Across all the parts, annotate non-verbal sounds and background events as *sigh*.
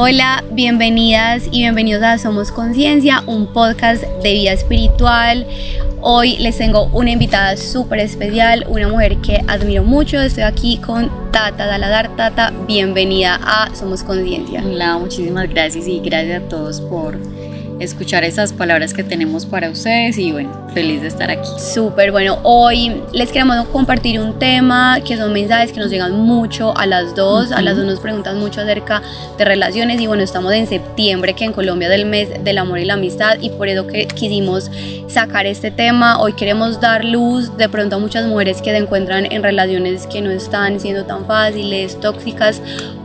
Hola, bienvenidas y bienvenidos a Somos Conciencia, un podcast de vida espiritual. Hoy les tengo una invitada súper especial, una mujer que admiro mucho. Estoy aquí con Tata Daladar. Tata, bienvenida a Somos Conciencia. Hola, muchísimas gracias y gracias a todos por escuchar esas palabras que tenemos para ustedes y bueno, feliz de estar aquí. Súper, bueno, hoy les queremos compartir un tema que son mensajes que nos llegan mucho a las dos, a las dos nos preguntan mucho acerca de relaciones y bueno, estamos en septiembre que en Colombia es del mes del amor y la amistad y por eso que quisimos sacar este tema, hoy queremos dar luz de pronto a muchas mujeres que se encuentran en relaciones que no están siendo tan fáciles, tóxicas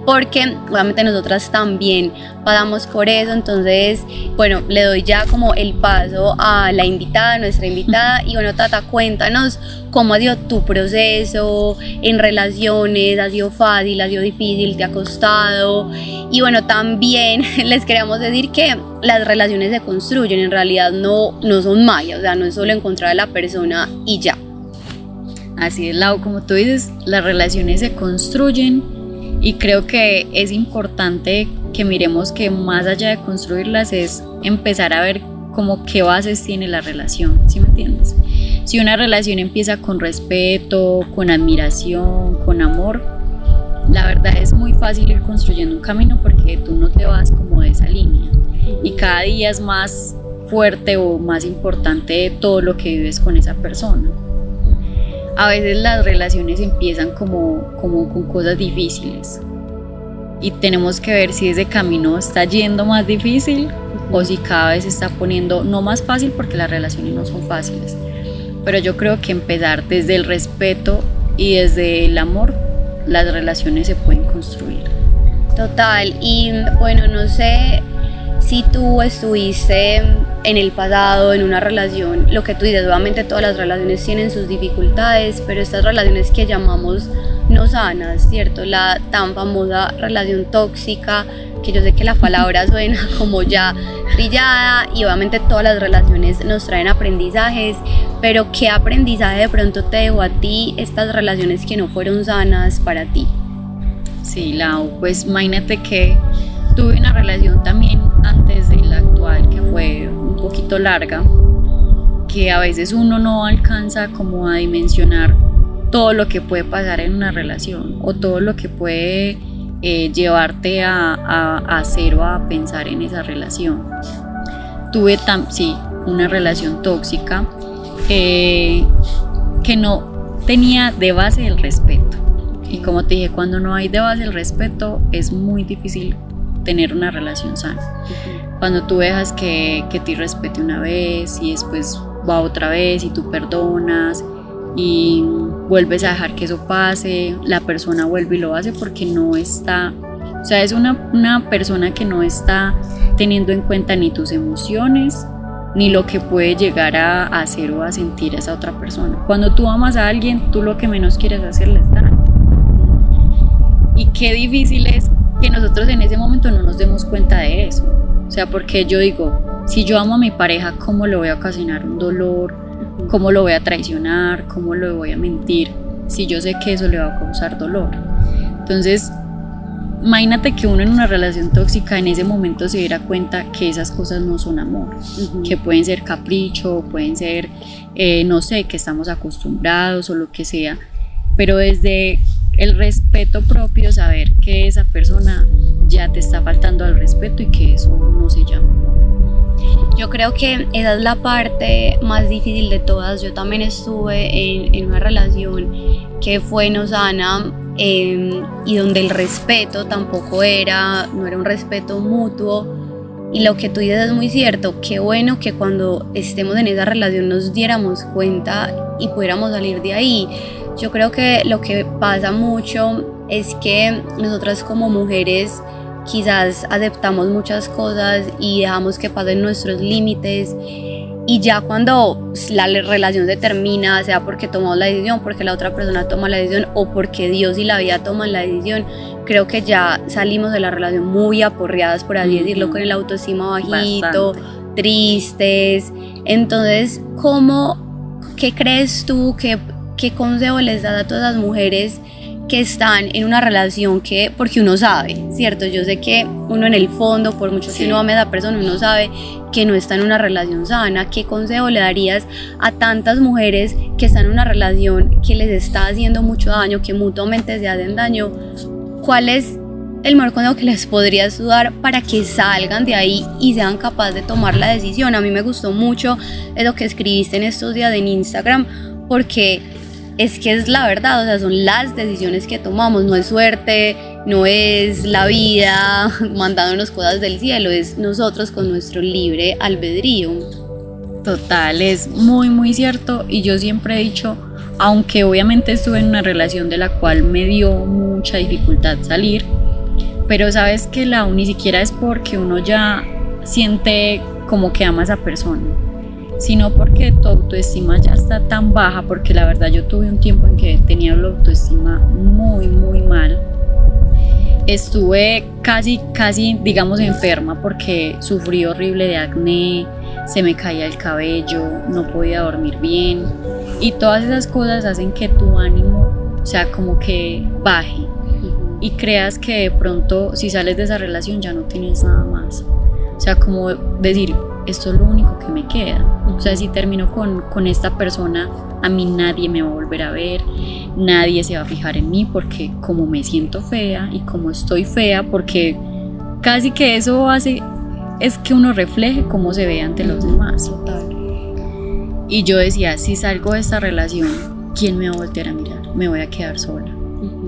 porque obviamente nosotras también pasamos por eso, entonces, bueno, le doy ya como el paso a la invitada, nuestra invitada, y bueno, Tata, cuéntanos cómo ha sido tu proceso en relaciones, ha sido fácil, ha sido difícil, te ha costado, y bueno, también *laughs* les queríamos decir que las relaciones se construyen, en realidad no, no son mayas, o sea, no es solo encontrar a la persona y ya. Así es, Lau, como tú dices, las relaciones se construyen y creo que es importante que miremos que más allá de construirlas es empezar a ver como qué bases tiene la relación, ¿sí me entiendes? Si una relación empieza con respeto, con admiración, con amor, la verdad es muy fácil ir construyendo un camino porque tú no te vas como de esa línea y cada día es más fuerte o más importante todo lo que vives con esa persona a veces las relaciones empiezan como, como con cosas difíciles y tenemos que ver si ese camino está yendo más difícil o si cada vez se está poniendo no más fácil porque las relaciones no son fáciles. Pero yo creo que empezar desde el respeto y desde el amor, las relaciones se pueden construir. Total, y bueno, no sé si tú estuviste en el pasado, en una relación, lo que tú dices, obviamente todas las relaciones tienen sus dificultades, pero estas relaciones que llamamos no sanas, ¿cierto? La tan famosa relación tóxica, que yo sé que la palabra *laughs* suena como ya trillada y obviamente todas las relaciones nos traen aprendizajes, pero ¿qué aprendizaje de pronto te dejó a ti estas relaciones que no fueron sanas para ti? Sí, Lau, pues imagínate que tuve una relación también antes de la actual que fue poquito larga, que a veces uno no alcanza como a dimensionar todo lo que puede pasar en una relación o todo lo que puede eh, llevarte a, a, hacer o a pensar en esa relación. Tuve, tam, sí, una relación tóxica eh, que no tenía de base el respeto. Y como te dije, cuando no hay de base el respeto es muy difícil tener una relación sana. Cuando tú dejas que, que te respete una vez y después va otra vez y tú perdonas y vuelves a dejar que eso pase, la persona vuelve y lo hace porque no está, o sea, es una, una persona que no está teniendo en cuenta ni tus emociones, ni lo que puede llegar a hacer o a sentir esa otra persona. Cuando tú amas a alguien, tú lo que menos quieres hacerle es daño. Y qué difícil es que nosotros en ese momento no nos demos cuenta de eso. O sea, porque yo digo, si yo amo a mi pareja, ¿cómo le voy a ocasionar un dolor? ¿Cómo lo voy a traicionar? ¿Cómo lo voy a mentir? Si yo sé que eso le va a causar dolor. Entonces, imagínate que uno en una relación tóxica en ese momento se diera cuenta que esas cosas no son amor, que pueden ser capricho, pueden ser, eh, no sé, que estamos acostumbrados o lo que sea, pero desde el respeto propio, saber que esa persona ya te está faltando al respeto y que eso no se llama. Yo creo que esa es la parte más difícil de todas. Yo también estuve en, una relación que fue no sana em, y donde el respeto tampoco era, no era un respeto mutuo. Y lo que tú dices es muy cierto, qué bueno que cuando estemos en esa relación nos diéramos cuenta y pudiéramos salir de ahí yo creo que lo que pasa mucho es que nosotras como mujeres quizás aceptamos muchas cosas y dejamos que pasen nuestros límites. Y ya cuando la relación se termina, sea porque tomamos la decisión, porque la otra persona toma la decisión o porque Dios y la vida toman la decisión, creo que ya salimos de la relación muy aporreadas, por así decirlo, con el autoestima bajito, tristes. Entonces, ¿cómo, qué crees tú que ¿qué consejo les das a todas las mujeres que están en una relación que, porque uno sabe, ¿cierto? Yo sé que uno en el fondo, por mucho que uno ame a esa persona, uno sabe que no está en una relación sana. ¿Qué consejo le darías a tantas mujeres que están en una relación que les está haciendo mucho daño, que mutuamente se hacen daño? ¿Cuál es el mejor consejo que les podría dar para que salgan de ahí y sean capaces de tomar la decisión? A mí me gustó mucho lo que escribiste en estos días en Instagram porque es que es la verdad, o sea, son las decisiones que tomamos, no es suerte, no es la vida *laughs* mandándonos cosas del cielo, es nosotros con nuestro libre albedrío. Total, es muy, muy cierto y yo siempre he dicho, aunque obviamente estuve en una relación de la cual me dio mucha dificultad salir, pero sabes que la ni siquiera es porque uno ya siente como que ama a esa persona sino porque tu autoestima ya está tan baja, porque la verdad yo tuve un tiempo en que tenía la autoestima muy, muy mal. Estuve casi, casi, digamos, enferma porque sufrí horrible de acné, se me caía el cabello, no podía dormir bien y todas esas cosas hacen que tu ánimo, o sea, como que baje y creas que de pronto si sales de esa relación ya no tienes nada más. O sea, como decir, esto es lo único que me queda. O sea, si termino con, con, esta persona, a mí nadie me va a volver a ver, nadie se va a fijar en mí porque como me siento fea y como estoy fea, porque casi que eso hace es que uno refleje cómo se ve ante los demás. Y yo decía, si salgo de esta relación, ¿quién me va a voltear a mirar? Me voy a quedar sola.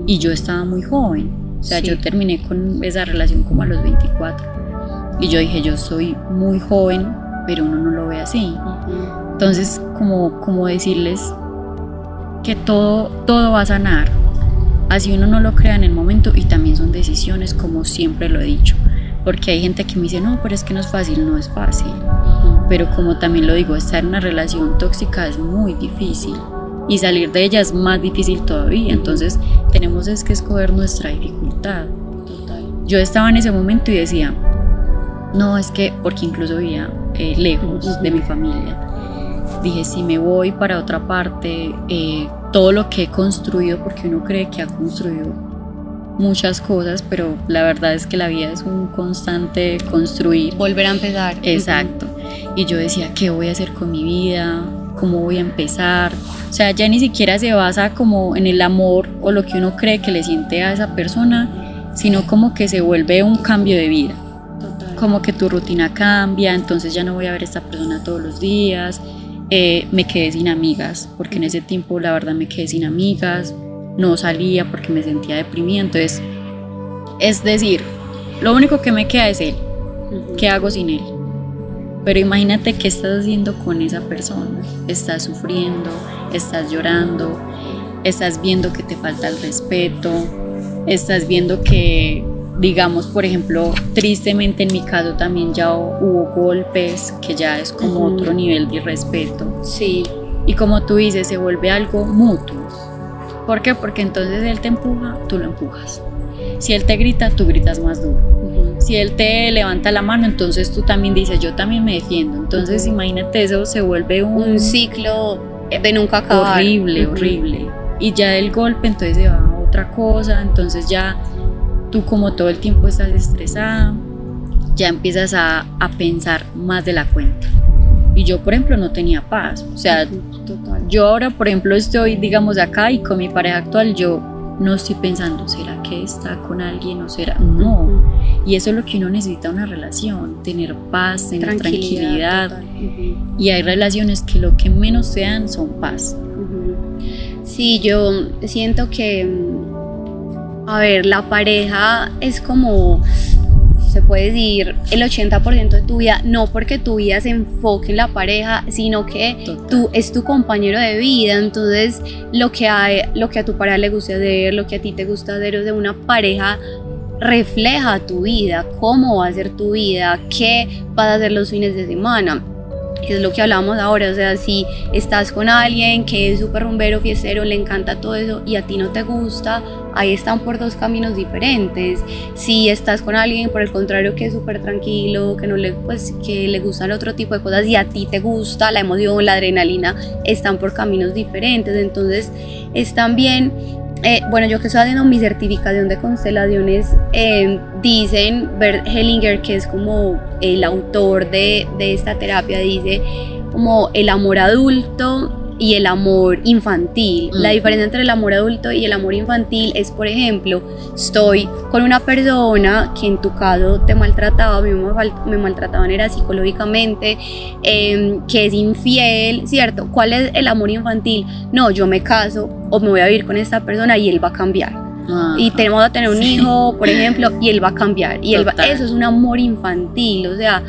Y yo estaba muy joven. O sea, yo terminé con esa relación como a los 24. Y yo dije, yo soy muy joven, pero uno no lo ve así. Entonces, como, como decirles que todo, todo va a sanar. Así uno no lo crea en el momento y también son decisiones, como siempre lo he dicho. Porque hay gente que me dice, no, pero es que no es fácil, no es fácil. Pero como también lo digo, estar en una relación tóxica es muy difícil y salir de ella es más difícil todavía. Entonces tenemos es que escoger nuestra dificultad. Yo estaba en ese momento y decía, no, es que, porque incluso vivía eh, lejos de mi familia. Dije, si me voy para otra parte, eh, todo lo que he construido, porque uno cree que ha construido muchas cosas, pero la verdad es que la vida es un constante construir. Volver a empezar. Exacto. Y yo decía, ¿qué voy a hacer con mi vida? ¿Cómo voy a empezar? O sea, ya ni siquiera se basa como en el amor o lo que uno cree que le siente a esa persona, sino como que se vuelve un cambio de vida como que tu rutina cambia, entonces ya no voy a ver a esta persona todos los días. Eh, me quedé sin amigas, porque en ese tiempo la verdad me quedé sin amigas, no salía porque me sentía deprimida, entonces, es decir, lo único que me queda es él, ¿qué hago sin él? Pero imagínate qué estás haciendo con esa persona, estás sufriendo, estás llorando, estás viendo que te falta el respeto, estás viendo que digamos, por ejemplo, tristemente en mi caso también ya hubo golpes, que ya es como otro nivel de respeto. Sí. Y como tú dices, se vuelve algo mutuo. ¿Por qué? Porque entonces él te empuja, tú lo empujas. Si él te grita, tú gritas más duro. Si él te levanta la mano, entonces tú también dices, yo también me defiendo. Entonces imagínate, eso se vuelve un, ciclo de nunca acabar. Horrible, horrible. Y ya el golpe entonces se va a otra cosa, entonces ya tú como todo el tiempo estás estresada, ya empiezas a, a pensar más de la cuenta. Y yo, por ejemplo, no tenía paz. O sea, yo ahora, por ejemplo, estoy, digamos, acá y con mi pareja actual, yo no estoy pensando, ¿será que está con alguien o será? No. Y eso es lo que uno necesita una relación, tener paz, tener tranquilidad. Y hay relaciones que lo que menos se dan son paz. Sí, yo siento que a ver, la pareja es como, se puede decir, el 80% de tu vida, no porque tu vida se enfoque en la pareja, sino que tú es tu compañero de vida, entonces lo que, hay, lo que a tu pareja le gusta hacer, lo que a ti te gusta hacer, o de una pareja refleja tu vida, cómo va a ser tu vida, qué vas a hacer los fines de semana. Es lo que hablamos ahora, o sea, si estás con alguien que es súper rumbero, fiestero, le encanta todo eso y a ti no te gusta, ahí están por dos caminos diferentes. Si estás con alguien, por el contrario, que es súper tranquilo, que no le, pues, que le gustan otro tipo de cosas y a ti te gusta la emoción, la adrenalina, están por caminos diferentes. Entonces, es también eh, bueno, yo que estoy haciendo mi certificación de constelaciones, eh, dicen, Bert Hellinger, que es como el autor de, de esta terapia, dice como el amor adulto y el amor infantil. La diferencia entre el amor adulto y el amor infantil es, por ejemplo, estoy con una persona que en tu caso te maltrataba, a mí me maltrataban era psicológicamente, em, que es infiel, ¿cierto? ¿Cuál es el amor infantil? No, yo me caso o me voy a vivir con esta persona y él va a cambiar. y tenemos a tener un hijo, por ejemplo, y él va a cambiar. Y él eso es un amor infantil, o sea,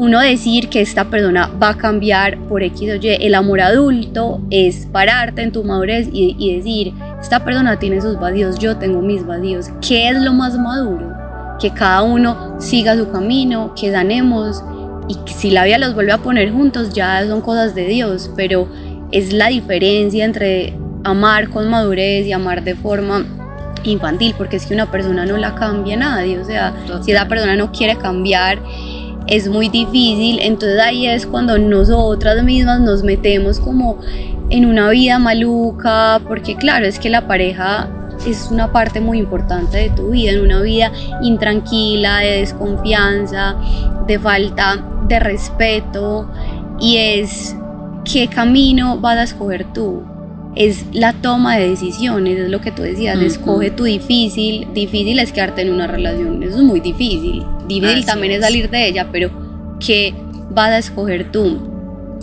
uno decir que esta persona va a cambiar por X o Y. El amor adulto es pararte en tu madurez y, decir, esta persona tiene sus vacíos, yo tengo mis vacíos. ¿Qué es lo más maduro? Que cada uno siga su camino, que ganemos y que si la vida los vuelve a poner juntos ya son cosas de Dios, pero es la diferencia entre amar con madurez y amar de forma infantil, porque es que una persona no la cambia nadie, o sea, si esa persona no quiere cambiar, es muy difícil, entonces ahí es cuando nosotras mismas nos metemos como en una vida maluca, porque claro, es que la pareja es una parte muy importante de tu vida, en una vida intranquila, de desconfianza, de falta de respeto, y es qué camino vas a escoger tú. Es la toma de decisiones, es lo que tú decías, escoge tu difícil, difícil es quedarte en una relación, eso es muy difícil, difícil también es. salir de ella, pero ¿qué vas a escoger tú?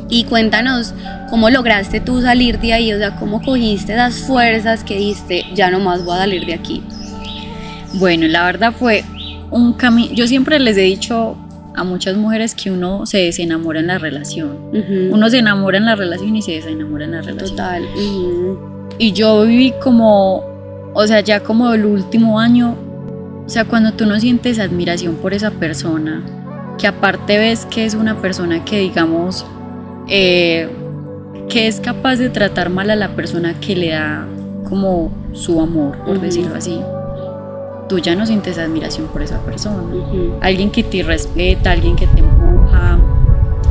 Y cuéntanos cómo lograste tú salir de ahí, o sea, cómo cogiste esas fuerzas que diste, ya no más voy a salir de aquí. Bueno, la verdad fue un camino, yo siempre les he dicho a muchas mujeres que uno se desenamora en la relación. Uno se enamora en la relación y se desenamora en la relación. Total. Y yo viví como, o sea, ya como el último año o sea, cuando tú no sientes admiración por esa persona, que aparte ves que es una persona que digamos, eh, que es capaz de tratar mal a la persona que le da como su amor, por decirlo así, tú ya no sientes admiración por esa persona. Alguien que te respeta, alguien que te empuja,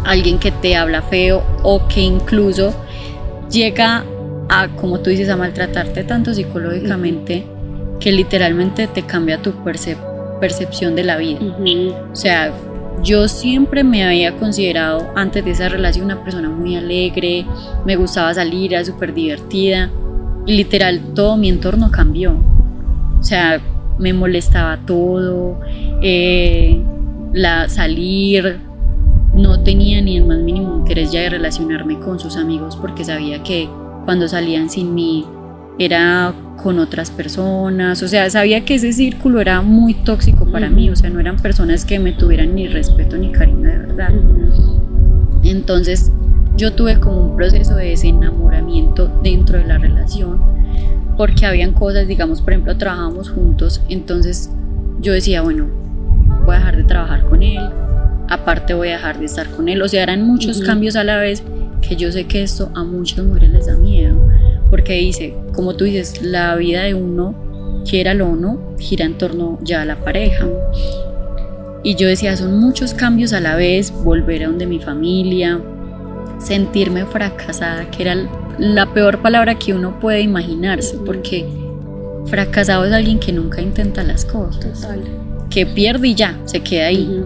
alguien que te habla feo o que incluso llega a, como tú dices, a maltratarte tanto psicológicamente que literalmente te cambia tu percepción de la vida. O sea, yo siempre me había considerado antes de esa relación una persona muy alegre, me gustaba salir, era súper divertida y literal todo mi entorno cambió. O sea, me molestaba todo, eh, la salir, no tenía ni el más mínimo interés ya de relacionarme con sus amigos porque sabía que cuando salían sin mí era con otras personas, o sea, sabía que ese círculo era muy tóxico para mí, o sea, no eran personas que me tuvieran ni respeto ni cariño de verdad. Entonces, yo tuve como un proceso de desenamoramiento dentro de la relación, porque habían cosas, digamos, por ejemplo, trabajábamos juntos, entonces yo decía, bueno, voy a dejar de trabajar con él, aparte voy a dejar de estar con él, o sea, eran muchos cambios a la vez que yo sé que esto a muchas mujeres les da miedo porque dice, como tú dices, la vida de uno, quiera o no, gira en torno ya a la pareja. Y yo decía, son muchos cambios a la vez, volver a donde mi familia, sentirme fracasada, que era la peor palabra que uno puede imaginarse, porque fracasado es alguien que nunca intenta las cosas, que pierde y ya, se queda ahí.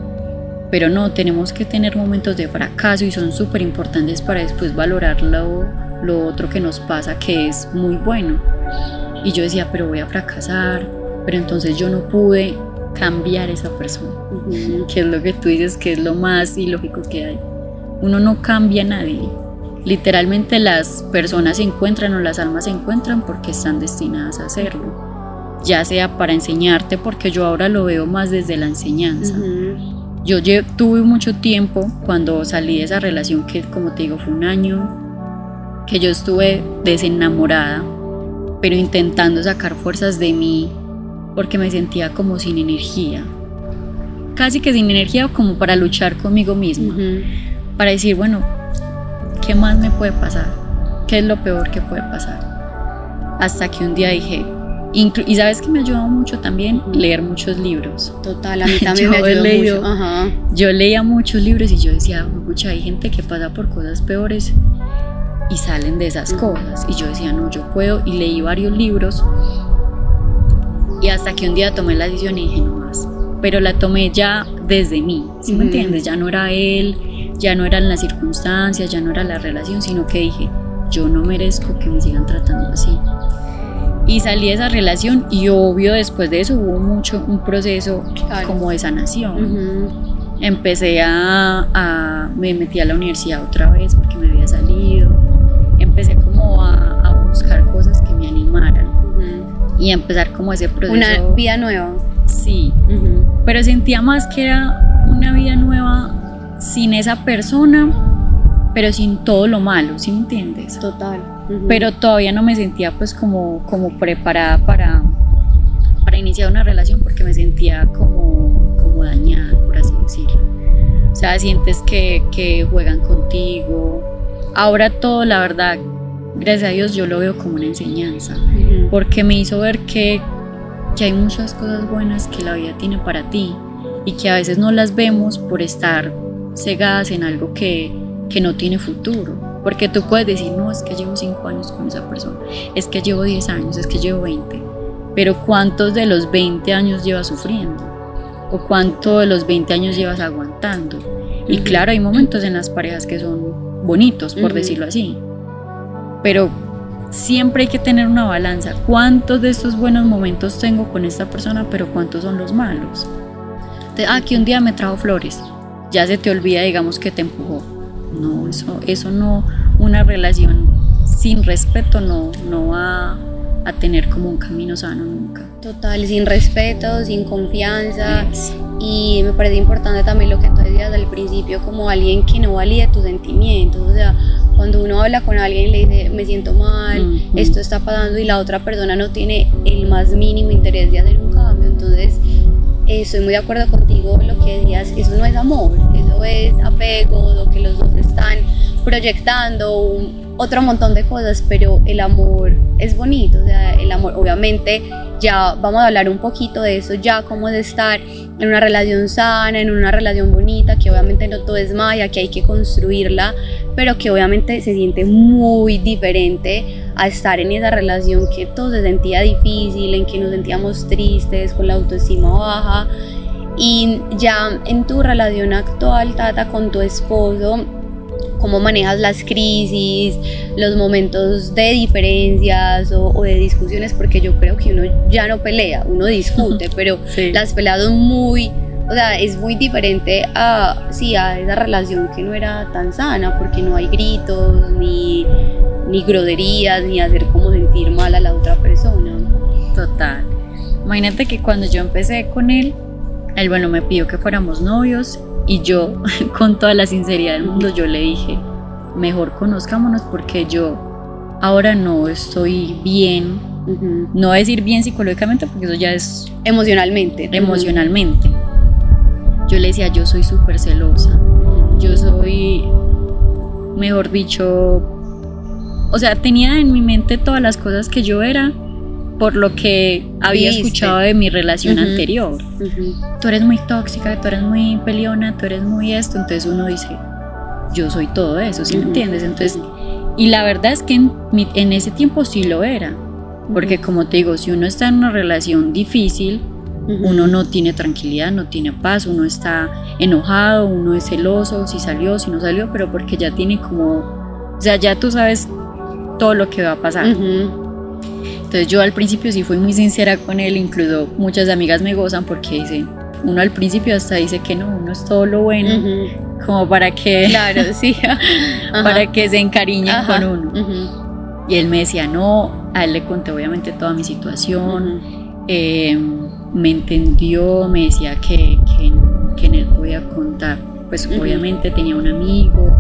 Pero no, tenemos que tener momentos de fracaso y son súper importantes para después valorarlo lo otro que nos pasa que es muy bueno. Y yo decía, pero voy a fracasar, pero entonces yo no pude cambiar esa persona, que es lo que tú dices que es lo más ilógico que hay. Uno no cambia a nadie. Literalmente las personas se encuentran o las almas se encuentran porque están destinadas a hacerlo. Ya sea para enseñarte, porque yo ahora lo veo más desde la enseñanza. Yo tuve mucho tiempo cuando salí de esa relación que, como te digo, fue un año, que yo estuve desenamorada, pero intentando sacar fuerzas de mí porque me sentía como sin energía. Casi que sin energía como para luchar conmigo misma. Para decir, bueno, ¿qué más me puede pasar? ¿Qué es lo peor que puede pasar? Hasta que un día dije, y sabes que me ayudó mucho también leer muchos libros. Total, a mí *laughs* también me ayudó mucho. Yo leía muchos libros y yo decía, mucha hay gente que pasa por cosas peores y salen de esas cosas. Y yo decía, no, yo puedo. Y leí varios libros. Y hasta que un día tomé la decisión y dije, no más. Pero la tomé ya desde mí, ¿sí me entiendes? Ya no era él, ya no eran las circunstancias, ya no era la relación, sino que dije, yo no merezco que me sigan tratando así. Y salí de esa relación y obvio después de eso hubo mucho un proceso como de sanación. Empecé a, a, me metí a la universidad otra vez porque me había salido. Empecé como a, a buscar cosas que me animaran y empezar como ese proceso. Una vida nueva. Sí, pero sentía más que era una vida nueva sin esa persona, pero sin todo lo malo, ¿sí me entiendes? Total. Pero todavía no me sentía pues como, como preparada para, para iniciar una relación porque me sentía como, como dañada, por así decirlo. O sea, sientes que, que juegan contigo. Ahora todo, la verdad, gracias a Dios yo lo veo como una enseñanza, porque me hizo ver que, que hay muchas cosas buenas que la vida tiene para ti y que a veces no las vemos por estar cegadas en algo que, que no tiene futuro. Porque tú puedes decir, no, es que llevo 5 años con esa persona, es que llevo 10 años, es que llevo 20. Pero ¿cuántos de los 20 años llevas sufriendo? ¿O cuánto de los 20 años llevas aguantando? Y claro, hay momentos en las parejas que son bonitos, por decirlo así. Pero siempre hay que tener una balanza. ¿Cuántos de estos buenos momentos tengo con esta persona, pero cuántos son los malos? ah, que un día me trajo flores. Ya se te olvida, digamos, que te empujó no, eso, eso no, una relación sin respeto no, no va a tener como un camino sano nunca. Total, sin respeto, sin confianza. Y me parece importante también lo que tú decías al principio, como alguien que no valide tus sentimientos. O sea, cuando uno habla con alguien y le dice, me siento mal, esto está pasando, y la otra persona no tiene el más mínimo interés de hacer un cambio, entonces estoy muy de acuerdo contigo lo que decías, eso no es amor, eso es apego, lo que los dos están proyectando, otro montón de cosas, pero el amor es bonito, o sea, el amor, obviamente, ya vamos a hablar un poquito de eso, ya cómo es estar en una relación sana, en una relación bonita, que obviamente no todo es maya, que hay que construirla, pero que obviamente se siente muy diferente a estar en esa relación que todo se sentía difícil, en que nos sentíamos tristes, con la autoestima baja. Y ya en tu relación actual, Tata, con tu esposo, cómo manejas las crisis, los momentos de diferencias o, de discusiones, porque yo creo que uno ya no pelea, uno discute, *laughs* pero las peleas son muy, o sea, es muy diferente a, sí, a esa relación que no era tan sana, porque no hay gritos, ni, ni groderías, ni hacer como sentir mal a la otra persona. Total. Imagínate que cuando yo empecé con él, él, bueno, me pidió que fuéramos novios y yo, *laughs* con toda la sinceridad del mundo, yo le dije, mejor conozcámonos porque yo ahora no estoy bien. No voy a decir bien psicológicamente porque eso ya es... Emocionalmente. Emocionalmente. Yo le decía, yo soy súper celosa. Yo soy, mejor dicho, o sea, tenía en mi mente todas las cosas que yo era por lo que había escuchado de mi relación anterior. Tú eres muy tóxica, tú eres muy peleona, tú eres muy esto, entonces uno dice, yo soy todo eso, ¿sí me entiendes? Entonces, y la verdad es que en, en ese tiempo sí lo era, porque como te digo, si uno está en una relación difícil, uno no tiene tranquilidad, no tiene paz, uno está enojado, uno es celoso, si salió, si no salió, pero porque ya tiene como, o sea, ya tú sabes todo lo que va a pasar. Entonces yo al principio sí fui muy sincera con él, incluso muchas amigas me gozan porque dicen, uno al principio hasta dice que no, uno es todo lo bueno, como para que, *laughs* claro, sí. *laughs* para que se encariñen con uno. Y él me decía, no, a él le conté obviamente toda mi situación, eh, me entendió, me decía que, que, que, en él podía contar, pues obviamente tenía un amigo,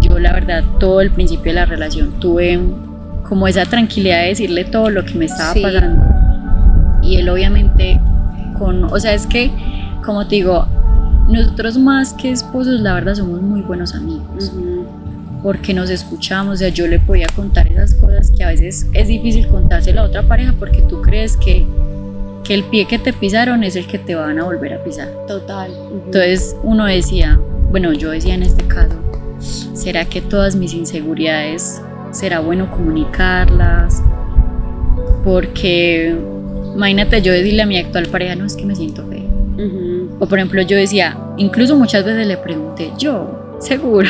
yo la verdad todo el principio de la relación tuve como esa tranquilidad de decirle todo lo que me estaba pasando. Y él obviamente con, o sea, es que, como te digo, nosotros más que esposos, la verdad somos muy buenos amigos. Porque nos escuchamos, o sea, yo le podía contar esas cosas que a veces es difícil contárselo a otra pareja porque tú crees que, que el pie que te pisaron es el que te van a volver a pisar. Total. Entonces uno decía, bueno, yo decía en este caso, ¿será que todas mis inseguridades será bueno comunicarlas, porque imagínate yo decirle a mi actual pareja, no es que me siento fea. O por ejemplo yo decía, incluso muchas veces le pregunté, yo, seguro,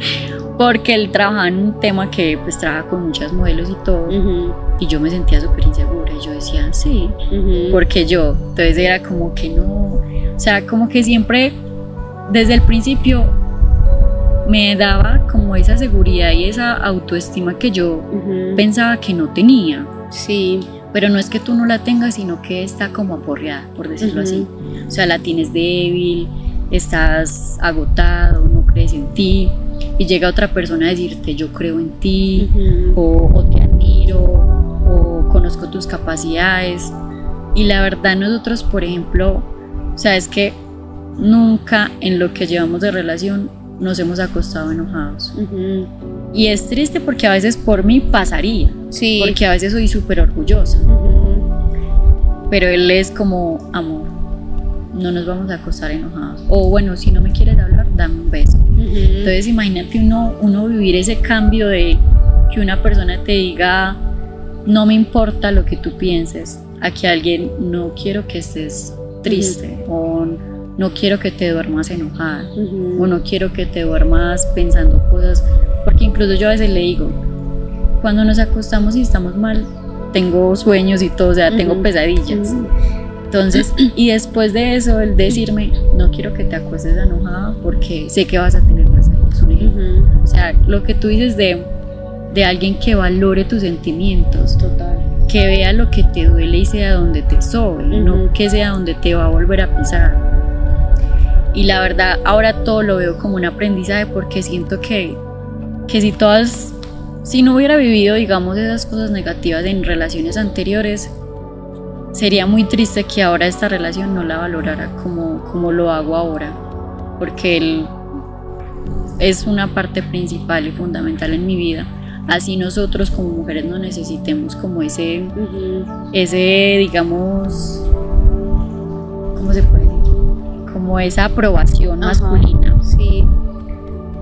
*laughs* porque él trabaja en un tema que pues trabaja con muchas modelos y todo, y yo me sentía súper insegura y yo decía, sí, porque yo, entonces era como que no, o sea, como que siempre, desde el principio, me daba como esa seguridad y esa autoestima que yo pensaba que no tenía. Sí. Pero no es que tú no la tengas, sino que está como aporreada, por decirlo así. O sea, la tienes débil, estás agotado, no crees en ti. Y llega otra persona a decirte, yo creo en ti, o, o te admiro, o conozco tus capacidades. Y la verdad nosotros, por ejemplo, o sea, es que nunca en lo que llevamos de relación nos hemos acostado enojados. Y es triste porque a veces por mí pasaría. Sí. Porque a veces soy súper orgullosa. Pero él es como, amor, no nos vamos a acostar enojados. O bueno, si no me quieres hablar, dame un beso. Entonces imagínate uno, uno vivir ese cambio de que una persona te diga, no me importa lo que tú pienses, a que alguien, no quiero que estés triste o no quiero que te duermas enojada o no quiero que te duermas pensando cosas, porque incluso yo a veces le digo, cuando nos acostamos y estamos mal, tengo sueños y todo, o sea, tengo pesadillas. Entonces, y después de eso, el decirme, no quiero que te acuestes enojada porque sé que vas a tener pesadillas. O sea, lo que tú dices de, de alguien que valore tus sentimientos. Total. Que vea lo que te duele y sea donde te sobe, no que sea donde te va a volver a pisar. Y la verdad, ahora todo lo veo como un aprendizaje porque siento que, que si todas, si no hubiera vivido, digamos, esas cosas negativas en relaciones anteriores, sería muy triste que ahora esta relación no la valorara como, como lo hago ahora, porque él es una parte principal y fundamental en mi vida. Así nosotros como mujeres no necesitemos como ese, ese digamos, ¿cómo se puede? Como esa aprobación masculina. Sí.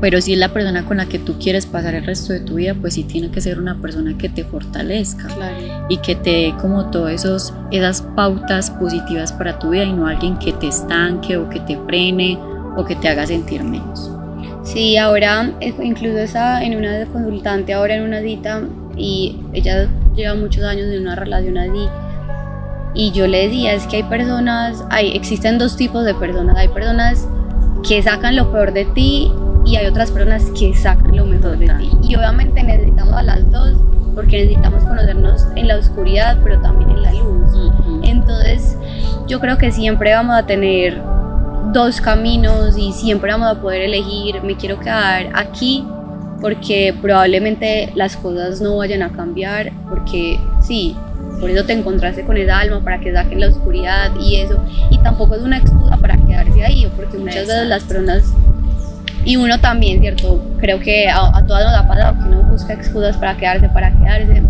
Pero si es la persona con la que tú quieres pasar el resto de tu vida, pues sí tiene que ser una persona que te fortalezca Claro. y que te dé como todas esos esas pautas positivas para tu vida y no alguien que te estanque o que te frene o que te haga sentir menos. Sí, ahora eh, incluso está en una consultante, ahora en una cita, y ella lleva muchos años en una relación así. Y yo le decía, es que hay personas, hay, existen dos tipos de personas. Hay personas que sacan lo peor de ti y hay otras personas que sacan lo mejor de ti. Y obviamente necesitamos a las dos porque necesitamos conocernos en la oscuridad, pero también en la luz. Entonces, yo creo que siempre vamos a tener dos caminos y siempre vamos a poder elegir, me quiero quedar aquí porque probablemente las cosas no vayan a cambiar, porque sí, por eso te encontraste con esa alma, para que saquen la oscuridad y eso, y tampoco es una excusa para quedarse ahí, porque muchas veces las personas, y uno también, ¿cierto? Creo que a, a todas nos ha pasado que uno busca excusas para quedarse, para quedarse,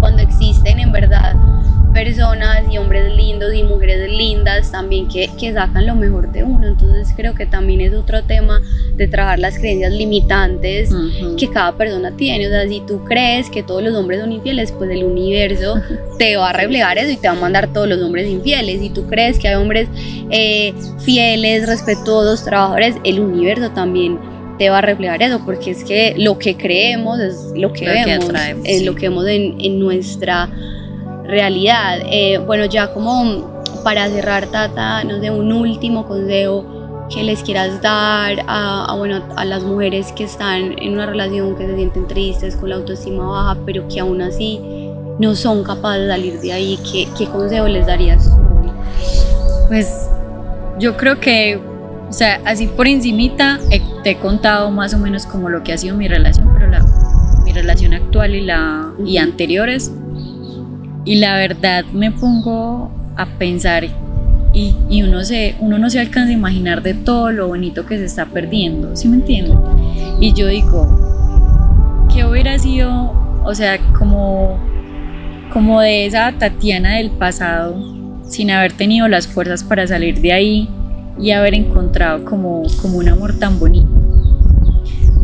cuando existen en verdad personas y hombres lindos y mujeres lindas también que, que, sacan lo mejor de uno. Entonces creo que también es otro tema de trabajar las creencias limitantes uh -huh. que cada persona tiene. O sea, si tú crees que todos los hombres son infieles, pues el universo *laughs* te va a reflejar eso y te va a mandar todos los hombres infieles. Si tú crees que hay hombres eh, fieles, respetuosos, trabajadores, el universo también te va a reflejar eso, porque es que lo que creemos es lo que Lo que vemos, es sí. lo que vemos en, en nuestra realidad. Eh, bueno, ya como para cerrar, Tata, no sé, un último consejo que les quieras dar a, a, bueno, a las mujeres que están en una relación, que se sienten tristes, con la autoestima baja, pero que aún así no son capaces de salir de ahí. ¿Qué, qué consejo les darías? Pues yo creo que, o sea, así por encimita he- te he contado más o menos como lo que ha sido mi relación, pero la, mi relación actual y, la, y anteriores. Y la verdad me pongo a pensar y, y uno, se, uno no se alcanza a imaginar de todo lo bonito que se está perdiendo, ¿sí me entienden? Y yo digo, ¿qué hubiera sido, o sea, como, como de esa Tatiana del pasado, sin haber tenido las fuerzas para salir de ahí y haber encontrado como, como un amor tan bonito?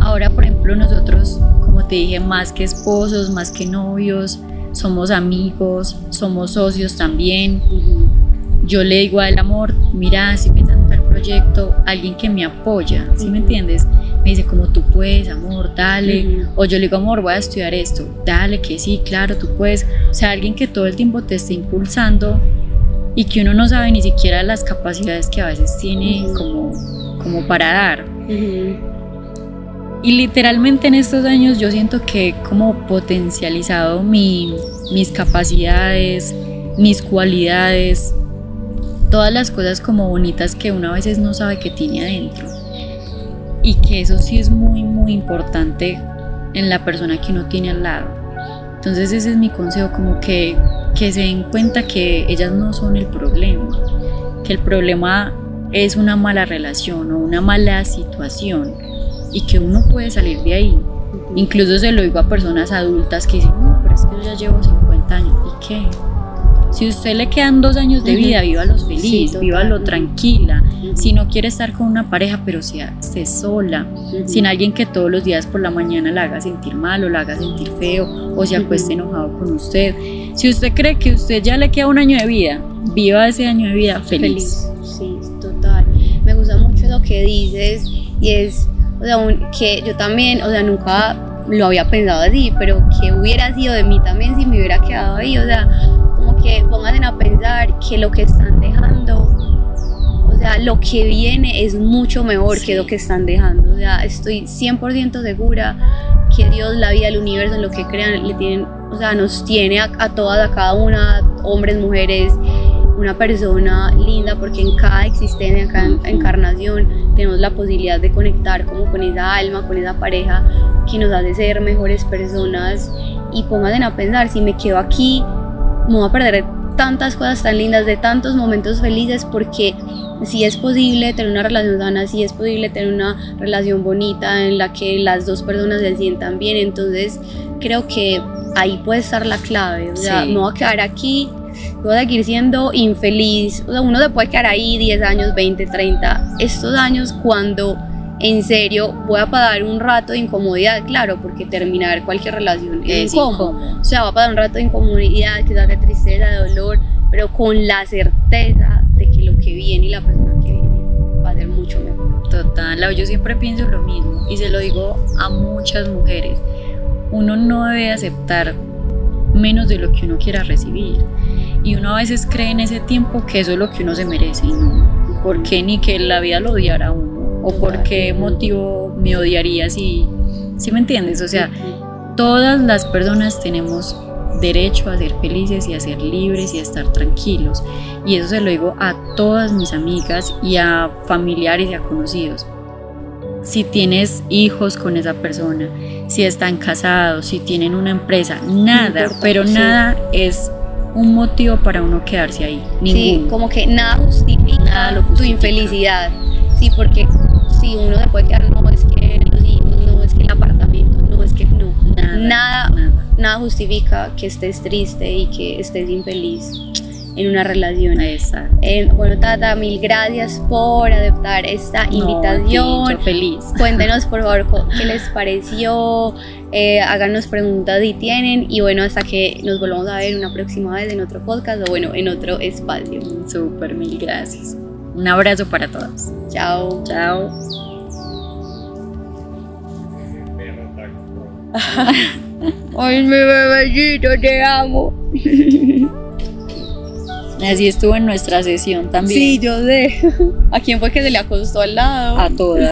Ahora, por ejemplo, nosotros, como te dije, más que esposos, más que novios, somos amigos, somos socios también. Yo le digo al amor, mira, si me dan tal proyecto, alguien que me apoya, ¿sí me entiendes? Me dice, como tú puedes, amor, dale. O yo le digo, amor, voy a estudiar esto, dale, que sí, claro, tú puedes. O sea, alguien que todo el tiempo te esté impulsando y que uno no sabe ni siquiera las capacidades que a veces tiene como, como para dar. Y literalmente en estos años yo siento que he como potencializado mi, mis capacidades, mis cualidades, todas las cosas como bonitas que uno a veces no sabe que tiene adentro. Y que eso sí es muy, muy importante en la persona que uno tiene al lado. Entonces ese es mi consejo, como que, que se den cuenta que ellas no son el problema, que el problema es una mala relación o una mala situación y que uno puede salir de ahí. Incluso se lo digo a personas adultas que dicen, no, pero es que yo ya llevo 50 años. ¿Y qué? Si a usted le quedan dos años de vida, viva los feliz, viva lo tranquila. Si no quiere estar con una pareja, pero sea, esté sola, sin alguien que todos los días por la mañana la haga sentir mal o la haga sentir feo o se acueste enojado con usted. Si usted cree que usted ya le queda un año de vida, viva ese año de vida feliz. feliz. Sí, total. Me gusta mucho lo que dices y es o sea, que yo también, o sea, nunca lo había pensado así, pero que hubiera sido de mí también si me hubiera quedado ahí, o sea, como que pongan a pensar que lo que están dejando, o sea, lo que viene es mucho mejor que lo que están dejando, o sea, estoy 100% segura que Dios, la vida, el universo, lo que crean, le tienen, o sea, nos tiene a, a todas, a cada una, hombres, mujeres, una persona linda porque en cada existencia, en cada encarnación tenemos la posibilidad de conectar como con esa alma, con esa pareja que nos hace ser mejores personas. Y pónganse a pensar, si me quedo aquí, me voy a perder tantas cosas tan lindas, de tantos momentos felices porque si es posible tener una relación sana, si es posible tener una relación bonita en la que las dos personas se sientan bien, entonces creo que ahí puede estar la clave, o sea, me voy a quedar aquí voy a seguir siendo infeliz. O sea, uno se puede quedar ahí 10 años, 20, 30. Estos años cuando en serio voy a pasar un rato de incomodidad, claro, porque terminar cualquier relación es, incómodo. O sea, va a pasar un rato de incomodidad, quizás de tristeza, de dolor, pero con la certeza de que lo que viene y la persona que viene va a ser mucho mejor. Total, yo siempre pienso lo mismo y se lo digo a muchas mujeres. Uno no debe aceptar menos de lo que uno quiera recibir. Y uno a veces cree en ese tiempo que eso es lo que uno se merece y no. ¿Por qué ni que la vida lo odiara a uno? ¿O por qué motivo me odiaría si... ¿Sí me entiendes? O sea, todas las personas tenemos derecho a ser felices y a ser libres y a estar tranquilos. Y eso se lo digo a todas mis amigas y a familiares y a conocidos. Si tienes hijos con esa persona, si están casados, si tienen una empresa, nada, pero nada es un motivo para uno quedarse ahí. Sí, como que nada justifica, tu infelicidad. Sí, porque si uno se puede quedar, no es que los hijos, no es que el apartamento, no es que no. Nada, nada, nada justifica que estés triste y que estés infeliz en una relación. Exacto. Eh, bueno, Tata, mil gracias por aceptar esta invitación. feliz. Cuéntenos, por favor, qué les *laughs* pareció. Eh, háganos preguntas si tienen. Y bueno, hasta que nos volvamos a ver una próxima vez en otro podcast o bueno, en otro espacio. Súper, mil gracias. Un abrazo para todos. Chao. Chao. *laughs* Ay, mi bebecito, te amo. *laughs* Así estuvo en nuestra sesión también. Sí, yo sé. ¿A quién fue que se le acostó al lado? A todas.